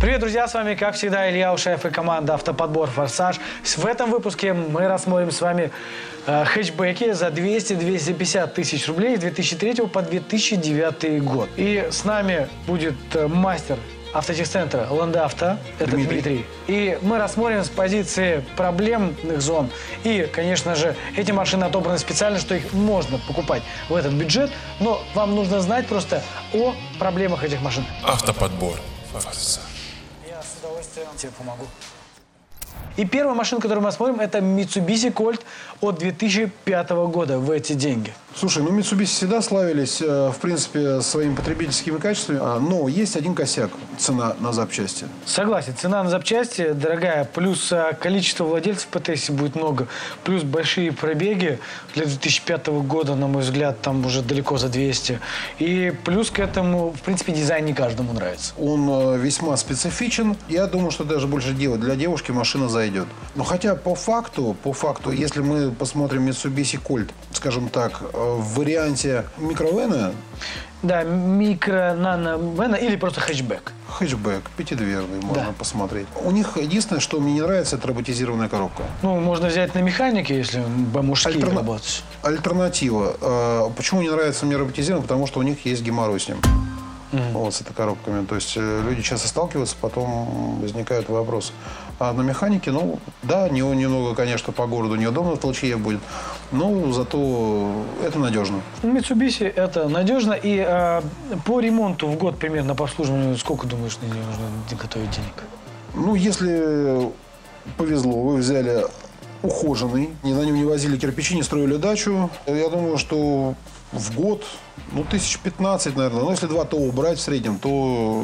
Привет, друзья, с вами, как всегда, Илья Ушаев и команда «Автоподбор Форсаж». В этом выпуске мы рассмотрим с вами э, хэтчбеки за 200-250 тысяч рублей с 2003 по 2009 год. И с нами будет э, мастер автотехцентра «Ландавто», это Дмитрий. Дмитрий. И мы рассмотрим с позиции проблемных зон. И, конечно же, эти машины отобраны специально, что их можно покупать в этот бюджет, но вам нужно знать просто о проблемах этих машин. Автоподбор. Форсаж. Удовольствием тебе помогу. И первая машина, которую мы смотрим, это Mitsubishi Colt от 2005 года в эти деньги. Слушай, ну Mitsubishi всегда славились, э, в принципе, своими потребительскими качествами, а, но есть один косяк – цена на запчасти. Согласен, цена на запчасти дорогая, плюс а, количество владельцев по Тессе будет много, плюс большие пробеги для 2005 года, на мой взгляд, там уже далеко за 200. И плюс к этому, в принципе, дизайн не каждому нравится. Он э, весьма специфичен. Я думаю, что даже больше делать для девушки машина зайдет. Но хотя по факту, по факту, если мы посмотрим Mitsubishi Colt, скажем так, э, в варианте микровена, Да, микро, нано, вена или просто хэтчбэк. хэтчбэк, пятидверный, можно Да. посмотреть. У них единственное, что мне не нравится, это роботизированная коробка. Ну, можно взять на механике, если по-мужски Альтерна- работать. Альтернатива. Э, Почему не нравится мне роботизирован? Потому что у них есть геморрой с ним. Вот с этой коробками. То есть э, люди часто сталкиваются, потом возникают вопросы. А на механике, ну, да, не, немного, конечно, по городу неудобно в толчье будет, но зато это надежно. Mitsubishi это надежно. И э, по ремонту в год примерно по обслуживанию сколько думаешь, нужно готовить денег? Ну, если повезло, вы взяли ухоженный, и на нем не возили кирпичи, не строили дачу, я думаю, что в год, ну, тысяч 15, наверное. Но если два ТО брать в среднем, то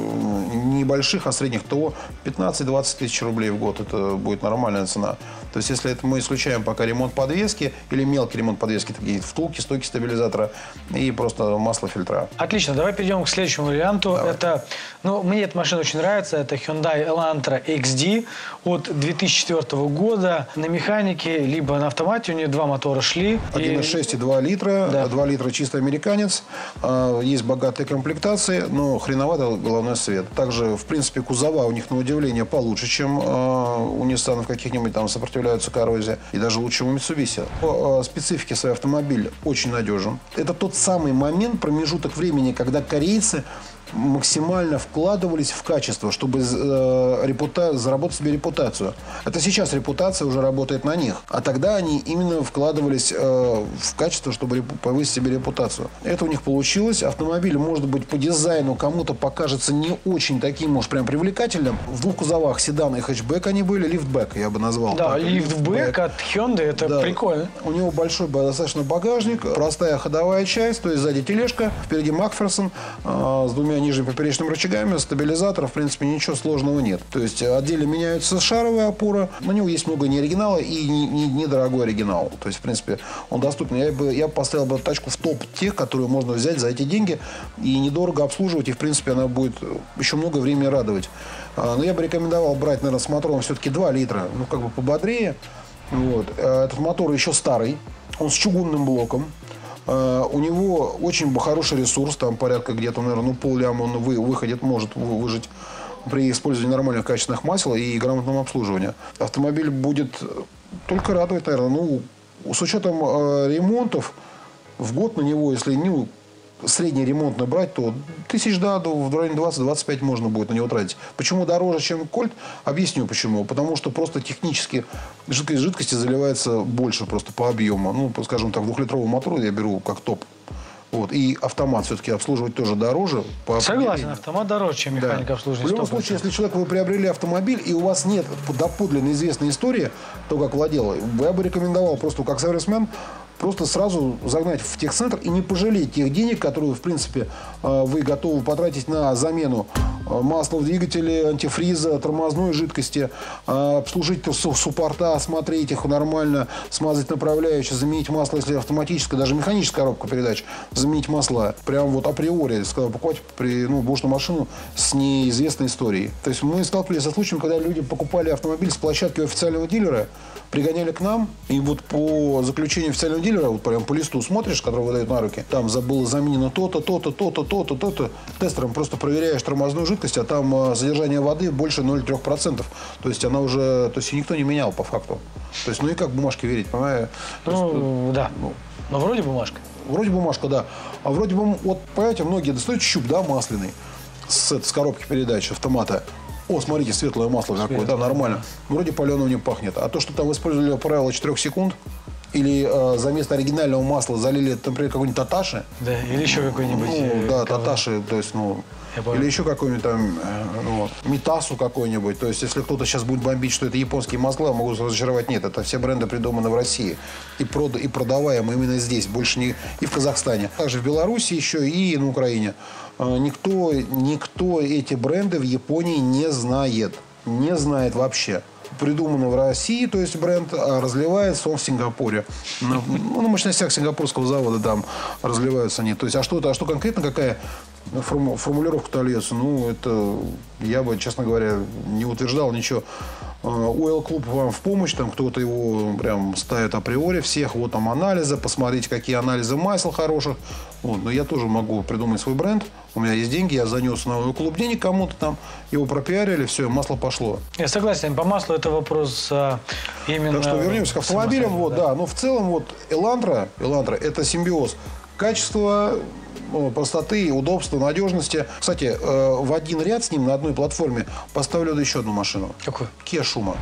не больших, а средних ТО 15-20 тысяч рублей в год. Это будет нормальная цена. То есть, если это мы исключаем пока ремонт подвески или мелкий ремонт подвески, такие втулки, стойки стабилизатора и просто масло фильтра. Отлично, давай перейдем к следующему варианту. Это, ну, мне эта машина очень нравится. Это Hyundai Elantra XD от 2004 года. На механике, либо на автомате у нее два мотора шли. И- 1,6 и 2 литра. Да. 2 литра чистый американец. А, Есть богатые комплектации, но хреновато головной свет. Также, в принципе, кузова у них, на удивление, получше, чем а, у Nissan каких-нибудь там сопротивляются коррозии. И даже лучше, чем у Mitsubishi. По а, специфике свой автомобиль очень надежен. Это тот самый момент, промежуток времени, когда корейцы максимально вкладывались в качество, чтобы э, репута- заработать себе репутацию. Это сейчас репутация уже работает на них. А тогда они именно вкладывались э, в качество, чтобы репу- повысить себе репутацию. Это у них получилось. Автомобиль, может быть, по дизайну кому-то покажется не очень таким уж прям привлекательным. В двух кузовах седан и хэтчбэк они были, лифтбэк я бы назвал. Да, так. лифтбэк от Hyundai, это Да. прикольно. У него большой достаточно багажник, простая ходовая часть, то есть сзади тележка, впереди Макферсон э, с двумя нижними поперечными рычагами, стабилизатор, в принципе, ничего сложного нет. То есть отдельно меняются шаровые опоры, на него есть много неоригинала и не- не- недорогой оригинал. То есть, в принципе, он доступен. Я бы, я поставил бы тачку в топ тех, которые можно взять за эти деньги и недорого обслуживать, и, в принципе, она будет еще много времени радовать. А, Но я бы рекомендовал брать, наверное, с мотором все-таки 2 литра, ну, как бы пободрее. Вот. Э, Этот мотор еще старый, он с чугунным блоком. Э, У него очень хороший ресурс, там порядка где-то, наверное, ну, полляма он вы, выходит, может вы- выжить при использовании нормальных качественных масел и грамотном обслуживании. Автомобиль будет только радовать, наверное. Ну, с учетом э, ремонтов, в год на него, если ну, средний ремонт набрать, то тысяч, да, до- в районе 20-25 можно будет на него тратить. Почему дороже, чем Кольт? Объясню почему. Потому что просто технически жидкость жидкости заливается больше просто по объему. Ну, скажем так, двухлитровый мотор я беру как топ. Вот. И автомат все-таки обслуживать тоже дороже. По Согласен, автомат дороже, чем Да. механика обслуживания. В любом 100%. случае, если человек, вы приобрели автомобиль, и у вас нет доподлинно известной истории, то, как владел, я бы рекомендовал просто как сервисмен просто сразу загнать в техцентр и не пожалеть тех денег, которые, в принципе, э, вы готовы потратить на замену э, масла в двигателе, антифриза, тормозной жидкости, э, обслужить су- суппорта, осмотреть их нормально, смазать направляющие, заменить масло, если автоматическая, даже механическая коробка передач, заменить масла. Прям вот априори, сказал, покупать при, ну, бушную машину с неизвестной историей. То есть мы сталкивались со случаем, когда люди покупали автомобиль с площадки официального дилера, пригоняли к нам, и вот по заключению официального дилера, вот прям по листу смотришь, который выдают на руки, там было заменено то-то, то-то, то-то, то-то, то-то. Тестером просто проверяешь тормозную жидкость, а там э, содержание воды больше 0,3%. То есть она уже, то есть никто не менял по факту. То есть, ну и как бумажке верить, понимаешь? Ну, да. Но вроде бумажка. Вроде бумажка, да. А вроде бы, вот, понимаете, многие достают щуп, да, масляный, с, с коробки передач автомата. О, смотрите, светлое масло какое, да, нормально. Вроде паленым не пахнет. А то, что там использовали правило 4 секунд, или э, за место оригинального масла залили, например, какой-нибудь таташи. Да, или еще какой-нибудь. Ну, э, да, таташи, то есть, ну, или еще какой-нибудь там, ну, Митасу какой-нибудь. То есть, если кто-то сейчас будет бомбить, что это японские масла, могу разочаровать. Нет, это все бренды придуманы в России. И, прод, и продаваемы именно здесь, больше не и в Казахстане. Также в Беларуси еще и на Украине. Э, никто, никто эти бренды в Японии не знает. Не знает вообще придумано в России, то есть бренд, а разливается он в Сингапуре. На, ну, на мощностях сингапурского завода там разливаются они. То есть, а что, а что конкретно, какая формулировка-то льется? Ну, это я бы, честно говоря, не утверждал ничего. УЛ клуб вам в помощь, там кто-то его прям ставит априори всех, вот там анализы, посмотрите, какие анализы масел хороших. Вот, но я тоже могу придумать свой бренд, у меня есть деньги, я занес на УЛ клуб денег кому-то там, его пропиарили, все, масло пошло. Я согласен, по маслу это вопрос а, именно... Так что вернемся к автомобилям, вот, да. да, но в целом вот Элантра, Элантра это симбиоз качества, ну, простоты, удобства, надежности. Кстати, э, в один ряд с ним на одной платформе поставлю еще одну машину. Какую? Kia Шума.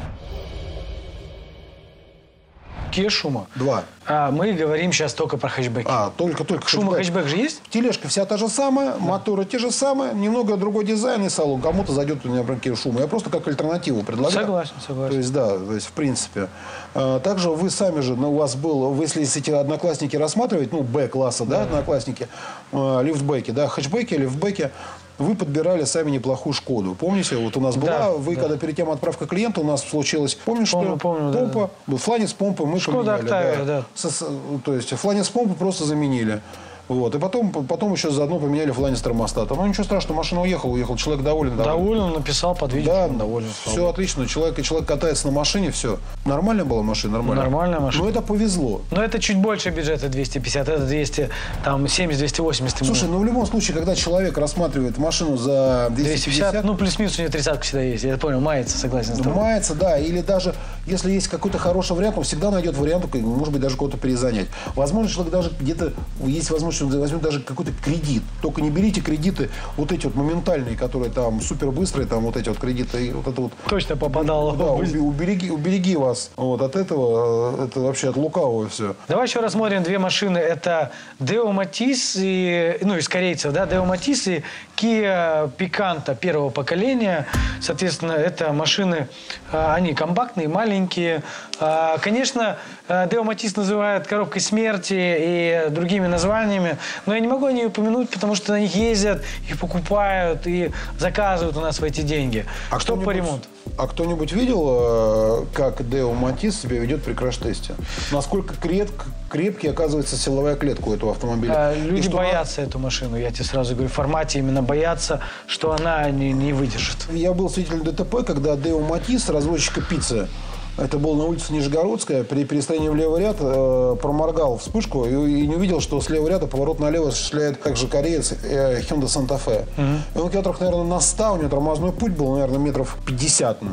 Kia Шума? Два. А мы говорим сейчас только про хэтчбеки. А, только-только Шума хэтчбэк. хэтчбэк же есть? Тележка вся та же самая, да. моторы те же самые, немного другой дизайн и салон. Кому-то зайдет у меня например, шума. Я просто как альтернативу предлагаю. Согласен, согласен. То есть, да, то есть, в принципе. А, также вы сами же, ну, у вас был, вы, если эти одноклассники рассматривать, ну, Б-класса, да, да, одноклассники, э, лифтбеки, да, хэтчбеки, лифтбеки, вы подбирали сами неплохую Шкоду. Помните, вот у нас была, да, вы да. когда перед тем отправка клиента, у нас случилось, помнишь, помню, что помню, помпа, да, да. фланец помпы мы Шкода поменяли. Октавия, да. да. Со, то есть фланец помпы просто заменили. Вот. И потом, потом еще заодно поменяли фланец термостата. Ну, ничего страшного, машина уехала, уехал. Человек доволен. Доволен, доволен написал под видео. Да, доволен. Все отлично. Человек, человек катается на машине, все. Нормальная была машина? Нормальная. Нормальная машина. Но это повезло. Но это чуть больше бюджета 250, это 200, там 70-280. Слушай, ну в любом случае, когда человек рассматривает машину за 250... 250 ну плюс-минус у нее тридцатка всегда есть, я понял, мается, согласен с тобой. Мается, да, или даже если есть какой-то хороший вариант, он всегда найдет вариант, может быть, даже кого-то перезанять. Возможно, человек даже где-то, есть возможность, он возьмет даже какой-то кредит. Только не берите кредиты вот эти вот моментальные, которые там супер быстрые, там вот эти вот кредиты. И вот это вот, Точно попадало. Да, убереги, убереги вас вот от этого. Э, это вообще от лукавого все. Давай еще рассмотрим две машины. Это Deo Matiz и, ну, из корейцев, да, Deo Matiz и Kia Picanto первого поколения. Соответственно, это машины, э, они компактные, маленькие. А, конечно, Deo Matiz называют коробкой смерти и другими названиями, но я не могу не упомянуть, потому что на них ездят, их покупают и заказывают у нас в эти деньги. А что по ремонту? А кто-нибудь видел, э, как Део Матис себя ведет при краш-тесте? Насколько креп, крепкий оказывается силовая клетка у этого автомобиля? А, люди боятся она... эту машину, я тебе сразу говорю, в формате именно боятся, что она не, не выдержит. Я был свидетелем ДТП, когда Део Матис, разводчика пиццы, это был на улице Нижегородская. При перестроении в левый ряд э, проморгал вспышку и, и не увидел, что с левого ряда поворот налево осуществляет также кореец э, Hyundai Santa Fe. Угу. И он километрах, наверное, на 100, у него тормозной путь был, наверное, метров 50. Ну,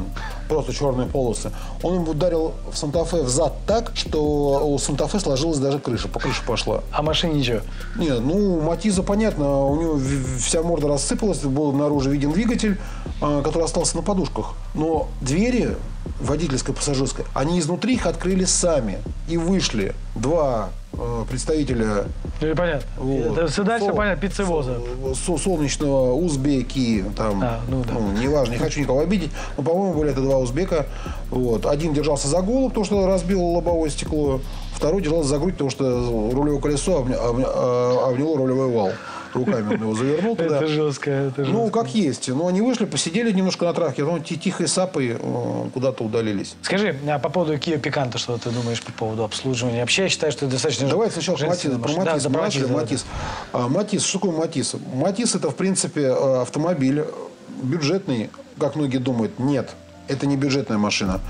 просто черные полосы. Он ему ударил в Санта-Фе в зад так, что у Санта-Фе сложилась даже крыша, по крыше пошла. А машине ничего? Нет, ну, Матиза, понятно, у него вся морда рассыпалась, был наружу виден двигатель, э, который остался на подушках. Но двери водительской, пассажирской, они изнутри их открыли сами и вышли два представителя... Ну, понятно. Вот, Это дальше сол, понятно, пиццевоза. Сол, солнечного узбеки, там, а, ну, да. ну, неважно, не хочу никого обидеть, но, по-моему, были это два узбека. Вот. Один держался за голову, потому что разбил лобовое стекло, второй держался за грудь, потому что рулевое колесо обняло рулевой вал руками он его завернул туда. Это жестко, это жестко. Ну, как есть. Ну, они вышли, посидели немножко на трахе, ну, тихой сапой э, куда-то удалились. Скажи, а по поводу Kia Picanto, что ты думаешь по поводу обслуживания? Вообще, я считаю, что это достаточно Давай сначала про Матис. Про Матис. Да, про Матис, да, Матис. Да. Матис, что такое Матис? Матис – это, в принципе, э, автомобиль бюджетный, как многие думают. Нет, это не бюджетная машина.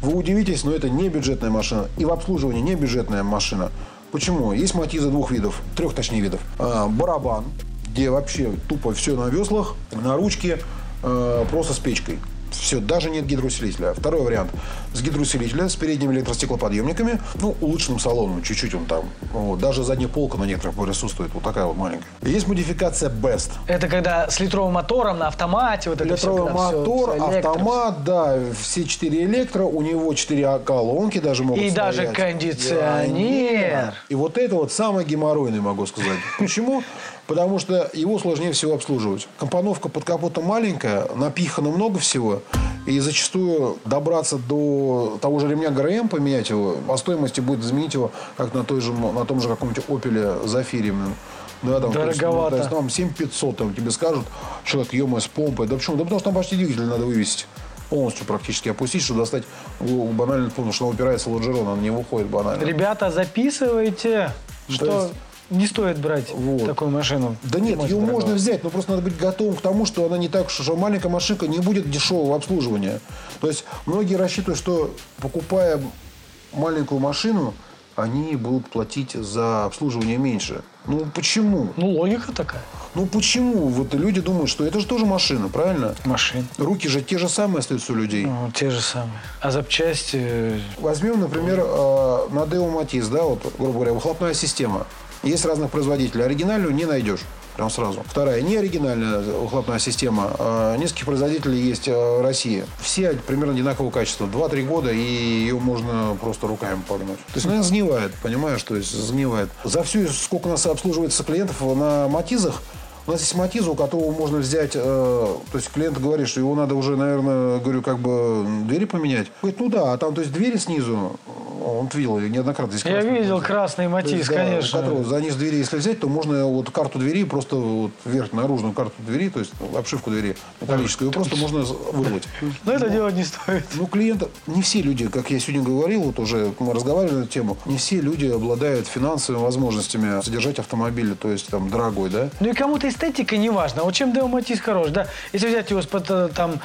Вы удивитесь, но это не бюджетная машина. И в обслуживании не бюджетная машина. Почему? Есть матизы двух видов, трех точнее видов. А, барабан, где вообще тупо все на веслах, на ручке, э, просто с печкой. Все, даже нет гидроусилителя. Второй вариант. С гидроусилителя, с передними электростеклоподъемниками, ну, улучшенным салоном, чуть-чуть он там. Вот. Даже задняя полка на некоторых присутствует, вот такая вот маленькая. И есть модификация Best. Это когда с литровым мотором на автомате, вот это Литровый всё, мотор, всё электро. автомат, да, все четыре электро, у него четыре колонки даже могут И даже стоять. кондиционер. И вот это вот самое геморройное, могу сказать. Почему? Потому что его сложнее всего обслуживать. Компоновка под капотом маленькая, напихано много всего. И зачастую добраться до того же ремня ГРМ, поменять его, по стоимости будет заменить его, как на, той же, на том же каком-нибудь Опеле Зафире. Да, там, то есть, ну, Дороговато. то есть, там 7500 там, тебе скажут, человек, ё с помпой. Да почему? Да потому что там почти двигатель надо вывесить. Полностью практически опустить, чтобы достать банально, потому что он упирается в лонжерон, он не выходит банально. Ребята, записывайте, что есть- не стоит брать Вот. такую машину. Да нет, ее дорогого. можно взять, но просто надо быть готовым к тому, что она не так, что маленькая машинка не будет дешевого обслуживания. То есть многие рассчитывают, что покупая маленькую машину, они будут платить за обслуживание меньше. Ну почему? Ну, логика такая. Ну почему? Вот люди думают, что это же тоже машина, правильно? Машин. Руки же те же самые остаются у людей. Ну, те же самые. А запчасти... э, Возьмем, например, э, на Deo Matiz, да, вот, грубо говоря, выхлопная система. Есть разных производителей. Оригинальную не найдешь. Прям сразу. Вторая, не оригинальная выхлопная система. А, Нескольких производителей есть э, в России. Все примерно одинакового качества. 2-3 года, и ее можно просто руками погнуть. То есть она сгнивает, понимаешь? То есть сгнивает. За всю, сколько у нас обслуживается клиентов на Матизах, у нас есть Матиз, у которого можно взять, э, то есть клиент говорит, что его надо уже, наверное, говорю, как бы двери поменять. Говорит, ну да, а там, то есть двери снизу, он видел ее неоднократно. здесь Я видел Матиз. красный есть, да, конечно. у которого за низ двери, если взять, то можно вот карту двери, просто вот вверх, наружную карту двери, то есть обшивку двери металлическую, ее просто можно вырвать. Но это делать не стоит. Ну, клиент, не все люди, как я сегодня говорил, вот уже мы разговаривали на эту тему, не все люди обладают финансовыми возможностями содержать автомобиль, то есть там дорогой, да? Ну и кому-то эстетика не важна. Вот чем Део Матис хорош, да? Если взять его из-под э, там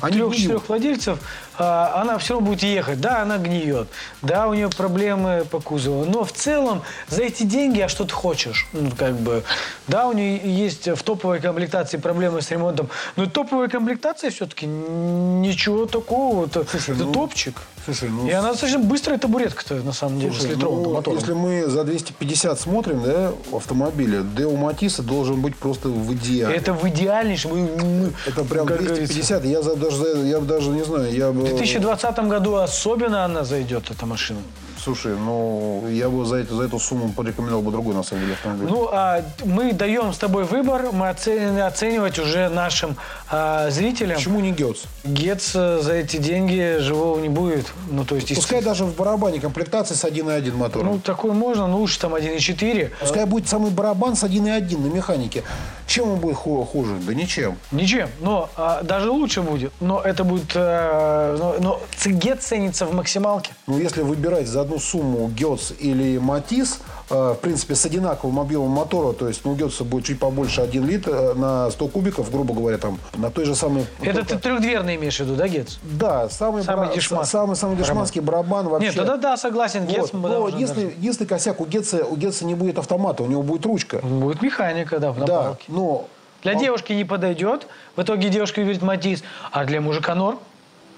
Они трех-четырех владельцев, а, она все равно будет ехать. Да, она гниет. Да, у нее проблемы по кузову. Но в целом за эти деньги, а что ты хочешь? Ну, как бы, да, у нее есть в топовой комплектации проблемы с ремонтом. Но топовая комплектация все-таки ничего такого. Это, Слушай, это ну, топчик. Слушай, ну, И она достаточно быстрая табуретка-то, на самом деле, Слушай, с литровым ну, мотором. Если мы за 250 смотрим, да, в автомобиле, Део Матиса должен быть просто в идеале. Это в идеальнейшем. Это прям как говорится. 250. Я за- даже, я даже не знаю. Я В 2020 году особенно она зайдет, эта машина. Слушай, ну я бы за, это, за эту сумму порекомендовал бы другой на самом деле автомобиль. Ну, а мы даем с тобой выбор, мы оцениваем, оценивать уже нашим а, зрителям. Почему не Гетц? Гетц э, за эти деньги живого не будет. Ну, то есть, Пускай даже в барабане комплектации с 1.1 мотором. ну, такой можно, но лучше там 1.4. Пускай будет самый барабан с 1.1 на механике. Чем он будет ху- хуже? Да ничем. Ничем, но а, даже лучше будет. Но это будет... э, но, но Гетц ценится в максималке. Ну, если выбирать за одну сумму Гетц или Матис, э, в принципе, с одинаковым объемом мотора, то есть ну, Гетца будет чуть побольше 1 литр э, на 100 кубиков, грубо говоря, там, на той же самой... Это ты трехдверный имеешь в виду, да, Гетц? Да, самый, Самый бара- дешман. самый, самый дешманский барабан вообще. Нет, тогда да, согласен, Гетц. Вот. Но единственный, даже- единственный косяк, у Гетца, у Гетца не будет автомата, у него будет ручка. Будет механика, да, в Да, но... Для девушки не подойдет. В итоге девушка выберет Матис. А для мужика норм.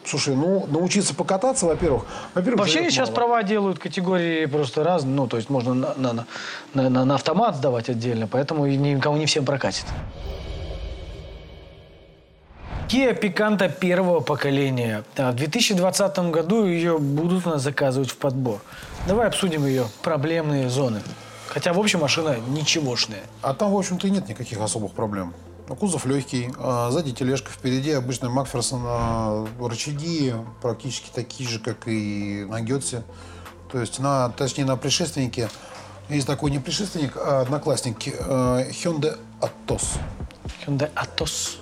Слушай, ну, научиться покататься, во-первых... во-первых, Вообще сейчас мало. права делают категории просто разные. Ну, то есть можно на, на, на, на- на автомат сдавать отдельно, поэтому никому не всем прокатит. Kia Picanto первого поколения. А В 2020 году ее будут нас заказывать в подбор. Давай обсудим ее проблемные зоны. Хотя, в общем, машина ничегошная. А там, в общем-то, и нет никаких особых проблем. Ну, Кузов легкий, а сзади тележка, впереди обычный Макферсон, а рычаги практически такие же, как и на Гетце. То есть, на, точнее, на предшественнике есть такой не предшественник, а одноклассник э, Hyundai Atos. Hyundai Atos.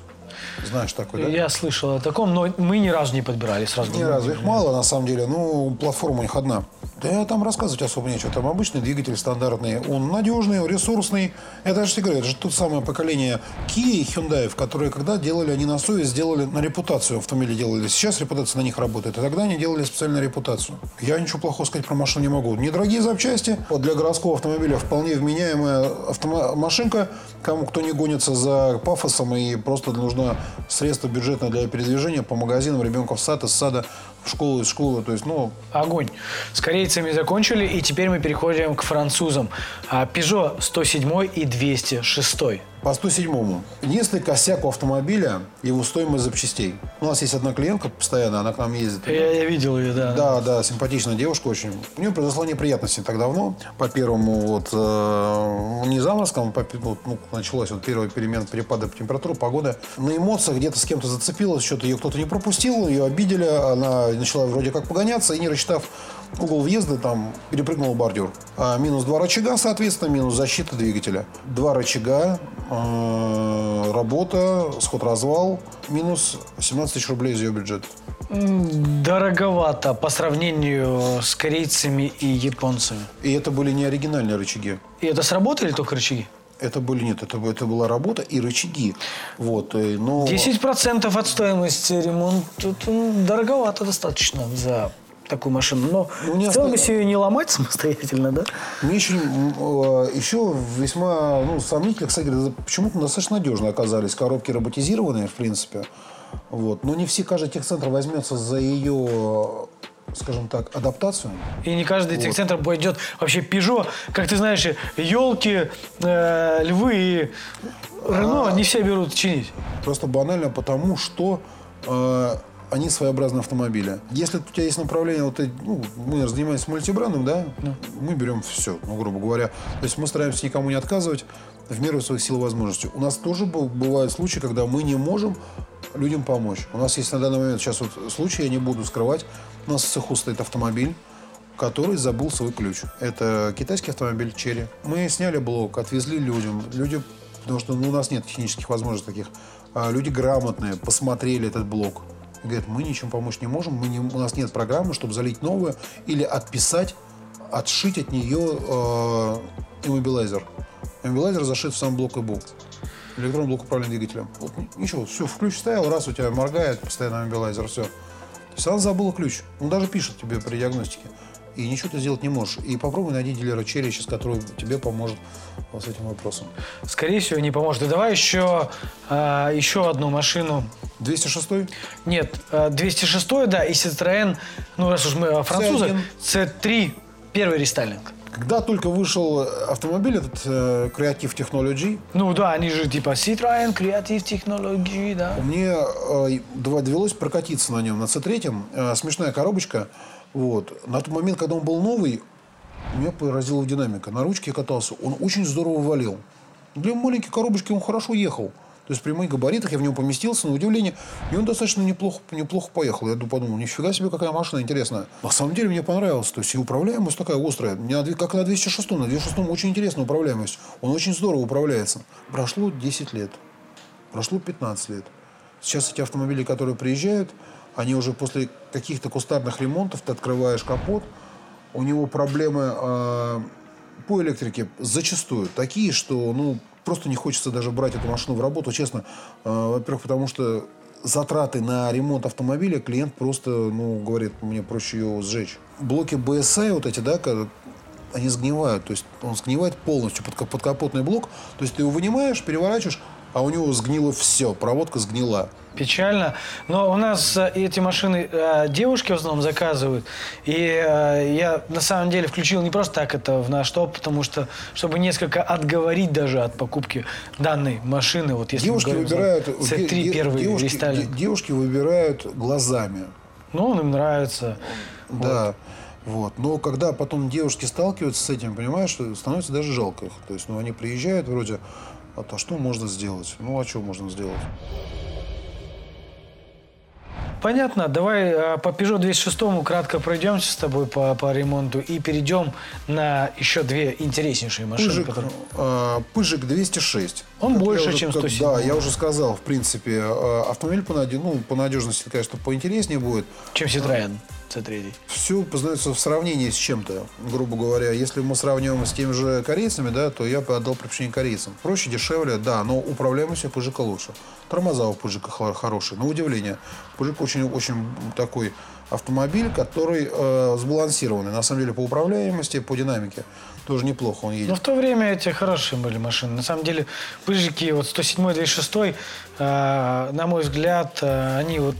Знаешь такой, да? Я слышал о таком, но мы ни разу не подбирали сразу. Ни разу их мало, на самом деле. Ну, платформа у них одна. Да там рассказывать особо нечего. Там обычный двигатель стандартный. Он надежный, ресурсный. Это же говорю, это же то самое поколение Kia и Hyundai, которые когда делали они на совесть, сделали на репутацию автомобили делали. Сейчас репутация на них работает. А тогда они делали специальную репутацию. Я ничего плохого сказать про машину не могу. Недорогие запчасти. Вот для городского автомобиля вполне вменяемая автома- машинка. Кому кто не гонится за пафосом и просто нужно средство бюджетное для передвижения по магазинам, ребенка в сад, из сада в школу, из школы. То есть, ну, Огонь. С корейцами закончили, и теперь мы переходим к французам. А, Peugeot 107 и 206. По 107-му. Единственный косяк у автомобиля – его стоимость запчастей. У нас есть одна клиентка постоянно, она к нам ездит. Я, я видел ее, да. Да, да, симпатичная девушка очень. У нее произошла неприятность не так давно. По первому вот э, не заморозкам, по, ну, началась вот первая перемена перепада температуры, погоды. На эмоциях где-то с кем-то зацепилась, что-то ее кто-то не пропустил, ее обидели, она начала вроде как погоняться и не рассчитав угол въезда, там перепрыгнула бордюр. А минус два рычага, соответственно, минус защита двигателя. Два рычага, э, работа, сход-развал, минус 17 тысяч рублей из ее бюджета. Дороговато по сравнению с корейцами и японцами. И это были не оригинальные рычаги. И это сработали только рычаги? Это были нет, это, это была работа и рычаги. Вот, э, но 10% от стоимости ремонта дороговато достаточно за такую машину. Но Ну, не в целом, если ее не ломать самостоятельно, да? мне еще, э, еще весьма ну, сомнительно, кстати, почему-то достаточно надежно оказались коробки роботизированные, в принципе. Вот. Но не все, каждый техцентр возьмется за ее, скажем так, адаптацию. И не каждый техцентр пойдет. Вообще Peugeot, как ты знаешь, елки, э, львы и Рено не все берут чинить. Просто банально потому, что э, они своеобразные автомобили. Если у тебя есть направление, вот ну, мы занимаемся мультибрендом, да, мы берем все, ну, грубо говоря. То есть мы стараемся никому не отказывать в меру своих сил и возможностей. У нас тоже бу- бывают случаи, когда мы не можем людям помочь. У нас есть на данный момент сейчас вот случай, я не буду скрывать, у нас в цеху стоит автомобиль, который забыл свой ключ. Это китайский автомобиль Черри. Мы сняли блок, отвезли людям. Люди, потому что ну, у нас нет технических возможностей таких. А люди грамотные, посмотрели этот блок. И говорят, мы ничем помочь не можем, мы не, у нас нет программы, чтобы залить новую или отписать, отшить от нее э, иммобилайзер. Иммобилайзер зашит в сам блок ИБУ. Электронный блок управления двигателем. Вот ничего, все, ключ вставил, раз у тебя моргает постоянно иммобилайзер, все. То есть она забыла ключ. Он даже пишет тебе при диагностике. И ничего ты сделать не можешь. И попробуй найди дилера Черри, сейчас, который тебе поможет с этим вопросом. Скорее всего, не поможет. И давай еще, э, еще одну машину. 206 Нет, э, 206, да, и Citroën, ну раз уж мы о французах, C3, первый рестайлинг. Когда только вышел автомобиль, этот э, Creative Technology, Ну да, они же типа Citroën, Creative Technology, да. мне э, довелось прокатиться на нем, на C3. Э, смешная коробочка. Вот. На тот момент, когда он был новый, меня поразила динамика. На ручке катался, он очень здорово валил. Для маленькой коробочки он хорошо ехал. То есть при моих габаритах я в него поместился, на удивление, и он достаточно неплохо, неплохо поехал. Я подумал, нифига себе, какая машина интересная. На самом деле мне понравилось. То есть и управляемость такая острая. Не на как на 206, на 206 очень интересная управляемость. Он очень здорово управляется. Прошло 10 лет. Прошло 15 лет. Сейчас эти автомобили, которые приезжают, они уже после каких-то кустарных ремонтов, ты открываешь капот, у него проблемы э, по электрике зачастую такие, что ну, просто не хочется даже брать эту машину в работу, честно. Э, во-первых, потому что затраты на ремонт автомобиля клиент просто, ну, говорит, мне проще ее сжечь. Блоки BSI вот эти, да, когда они сгнивают. То есть он сгнивает полностью под, подкапотный блок. То есть ты его вынимаешь, переворачиваешь, а у него сгнило все, проводка сгнила. Печально. Но у нас э, эти машины э, девушки в основном заказывают. И э, я на самом деле включил не просто так это в наш топ, потому что, чтобы несколько отговорить даже от покупки данной машины. Вот если Девушки говорим выбирают... C3 де- де- первый девушки, рестайлинг. де- девушки выбирают глазами. Ну, он им нравится. Да. Вот. Но когда потом девушки сталкиваются с этим, понимаешь, что становится даже жалко их. То есть, ну, они приезжают вроде, а то что можно сделать? Ну, а что можно сделать? Понятно. Давай э, по Peugeot 206 кратко пройдемся с тобой по, по ремонту и перейдем на еще две интереснейшие машины. Пыжик, которые- а, Пыжик 206. Он Как больше, уже- чем как- 107. Да, я уже сказал, в принципе, а, автомобиль по, ну, по надежности, конечно, поинтереснее будет. Чем Citroën. C3. Все познается в сравнении с чем-то. Грубо говоря, если мы сравниваем с теми же корейцами, да, то я бы отдал предпочтение корейцам. Проще, дешевле, да, но управляемость у Пыжика лучше. Тормоза у Пыжика хорошие. На удивление, Пыжик очень-очень такой автомобиль, который э, сбалансированный. На самом деле по управляемости, по динамике тоже неплохо он едет. Но в то время эти хорошие были машины. На самом деле, пыжики, вот 107 206 э, на мой взгляд, э, они вот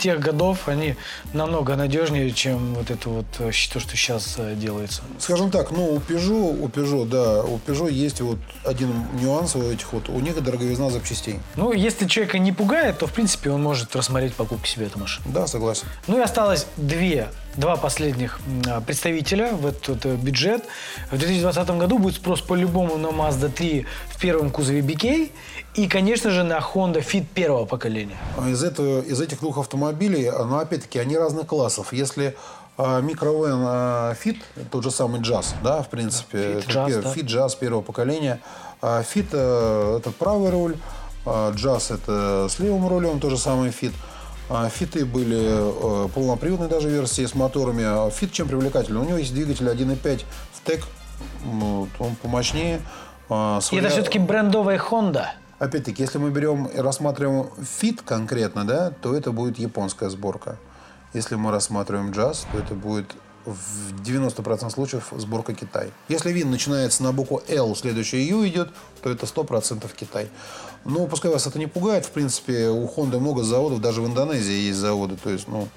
тех годов, они намного надежнее, чем вот это вот э, то, что сейчас э, делается. Скажем так, ну, у Peugeot, у Peugeot, да, у Peugeot есть вот один нюанс у этих вот, у них дороговизна запчастей. Ну, если человека не пугает, то, в принципе, он может рассмотреть покупку себе эту машину. Да, согласен. Ну и осталось две, два последних а, представителя в этот э, бюджет. В 2020 году будет спрос по-любому на Mazda 3 в первом кузове BK и, конечно же, на Honda Fit первого поколения. А Из, этого, из этих двух автомобилей, а, ну, опять-таки, они разных классов. Если микровен Fit, тот же самый джаз, да, в принципе, Fit пер- да. Джаз первого поколения. Fit э, это правый руль, джаз это с левым рулем, тот же самый Fit. А, Фиты были э, полноприводные даже версии с моторами. А Fit чем привлекательный? У него есть двигатель 1.5 VTEC, ну, он помощнее. а, с И это все-таки брендовая Honda. Опять-таки, если мы берем и рассматриваем Fit конкретно, да, то это будет японская сборка. Если мы рассматриваем джаз, то это будет в 90% случаев сборка Китай. Если вин начинается на букву L, следующая Ю идет, то это 100% Китай. Но пускай вас это не пугает, в принципе, у Honda много заводов, даже в Индонезии есть заводы, то есть, ну,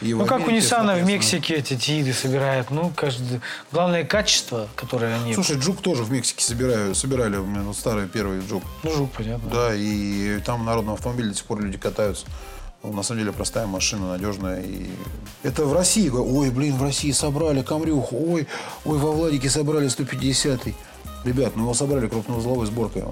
и Ну, как у Америке, Nissan в. Мексике эти тииды собирают. Ну, каждый... Главное качество, которое они... Слушай, Джук тоже в Мексике собирали, собирали у меня вот старый первый Джук. Ну, жук, понятно. Да, и там на народном автомобиле до сих пор люди катаются. Ну, на самом деле простая машина, надежная. И... Это в России. Ой, блин, в России собрали Камрюху. Ой, ой, во Владике собрали 150-й. Ребят, ну его собрали крупноузловой сборкой.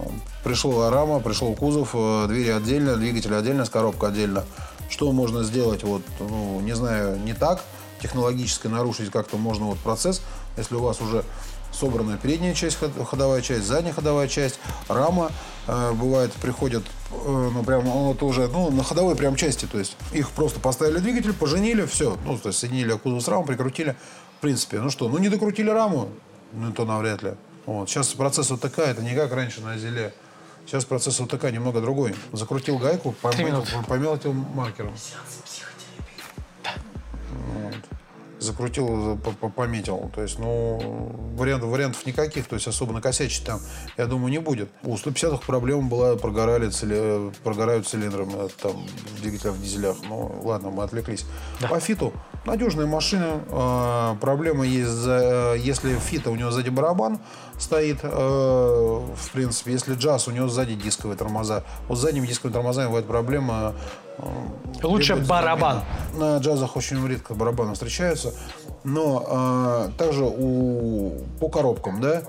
Пришла рама, пришел кузов, э, двери отдельно, двигатель отдельно, с коробкой отдельно. Что можно сделать, вот, ну, не знаю, не так, технологически нарушить как-то можно вот процесс, если у вас уже собранная передняя часть, ход- ходовая часть, задняя ходовая часть, рама. Э, бывает, приходят, э, ну, прям, ну, это уже, ну, на ходовой прям части, то есть их просто поставили двигатель, поженили, все, ну, то есть соединили кузов с рамой, прикрутили. В принципе, ну что, ну, не докрутили раму, ну, то навряд ли. Вот. Сейчас процесс вот такая, это не как раньше на Зеле. Сейчас процесс вот такая, немного другой. Закрутил гайку, пометил, пометил маркером. Вот. Закрутил, по- по- пометил. То есть, ну, вариант, вариантов никаких. То есть, особо накосячить там, я думаю, не будет. У 150-х проблема была, прогорали, цили- прогорают цилиндры э, там, в двигателях, в дизелях. Ну, ладно, мы отвлеклись. По фиту надежная машина. Э, проблема есть, за, если фита, у него сзади барабан стоит, э, в принципе. Если джаз, у него сзади дисковые тормоза. Вот с задними дисковыми тормозами бывает проблема. э, Лучше барабан. На джазах очень редко барабаны встречаются. Но э, также у, по коробкам, да,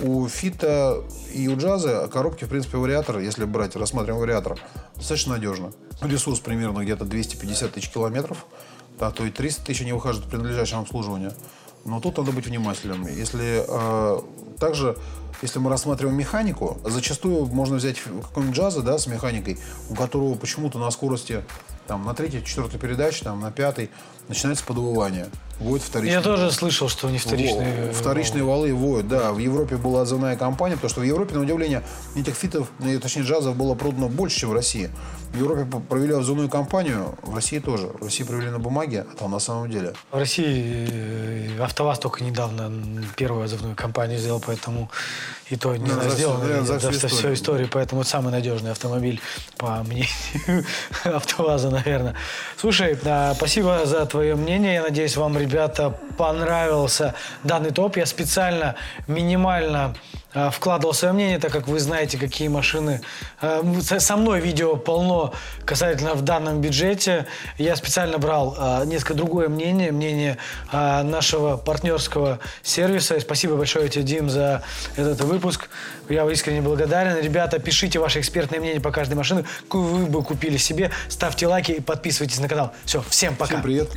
у фита и у джаза коробки, в принципе, вариатор, если брать, рассматриваем вариатор, достаточно надежно. Ресурс примерно где-то 250 тысяч километров, да, то и 300 тысяч не выхаживают при надлежащем обслуживании. Но тут надо быть внимательным. Если э, также, если мы рассматриваем механику, зачастую можно взять какой-нибудь джаза, да, с механикой, у которого почему-то на скорости там, на третьей, четвертой передаче, там, на пятой начинается подвывание. Будет вторичный. Я тоже слышал, что они вторичные... Во, Вторичные валы воют, да. В Европе была отзывная компания, потому что в Европе, на удивление, этих фитов, ну, точнее джазов было продано больше, чем в России. В Европе провели отзывную кампанию, в России тоже. В России провели на бумаге, а там на самом деле. В России э, АвтоВАЗ только недавно первую отзывную кампанию сделал, поэтому и то не Да, знаю, за за за, всю всю историю. историю, поэтому это самый надежный автомобиль, по мнению АвтоВАЗа, наверное. Слушай, а, спасибо за твое мнение. Я надеюсь, вам, ребята, понравился данный топ. Я специально минимально вкладывал свое мнение, так как вы знаете, какие машины. а, со- мной видео полно касательно в данном бюджете. Я специально брал а, несколько другое мнение, мнение нашего партнерского сервиса. Спасибо большое тебе, Дим, за этот выпуск. Я искренне благодарен. Ребята, пишите ваше экспертное мнение по каждой машине, какую вы бы купили себе. Ставьте лайки и подписывайтесь на канал. Все, всем пока. Всем привет.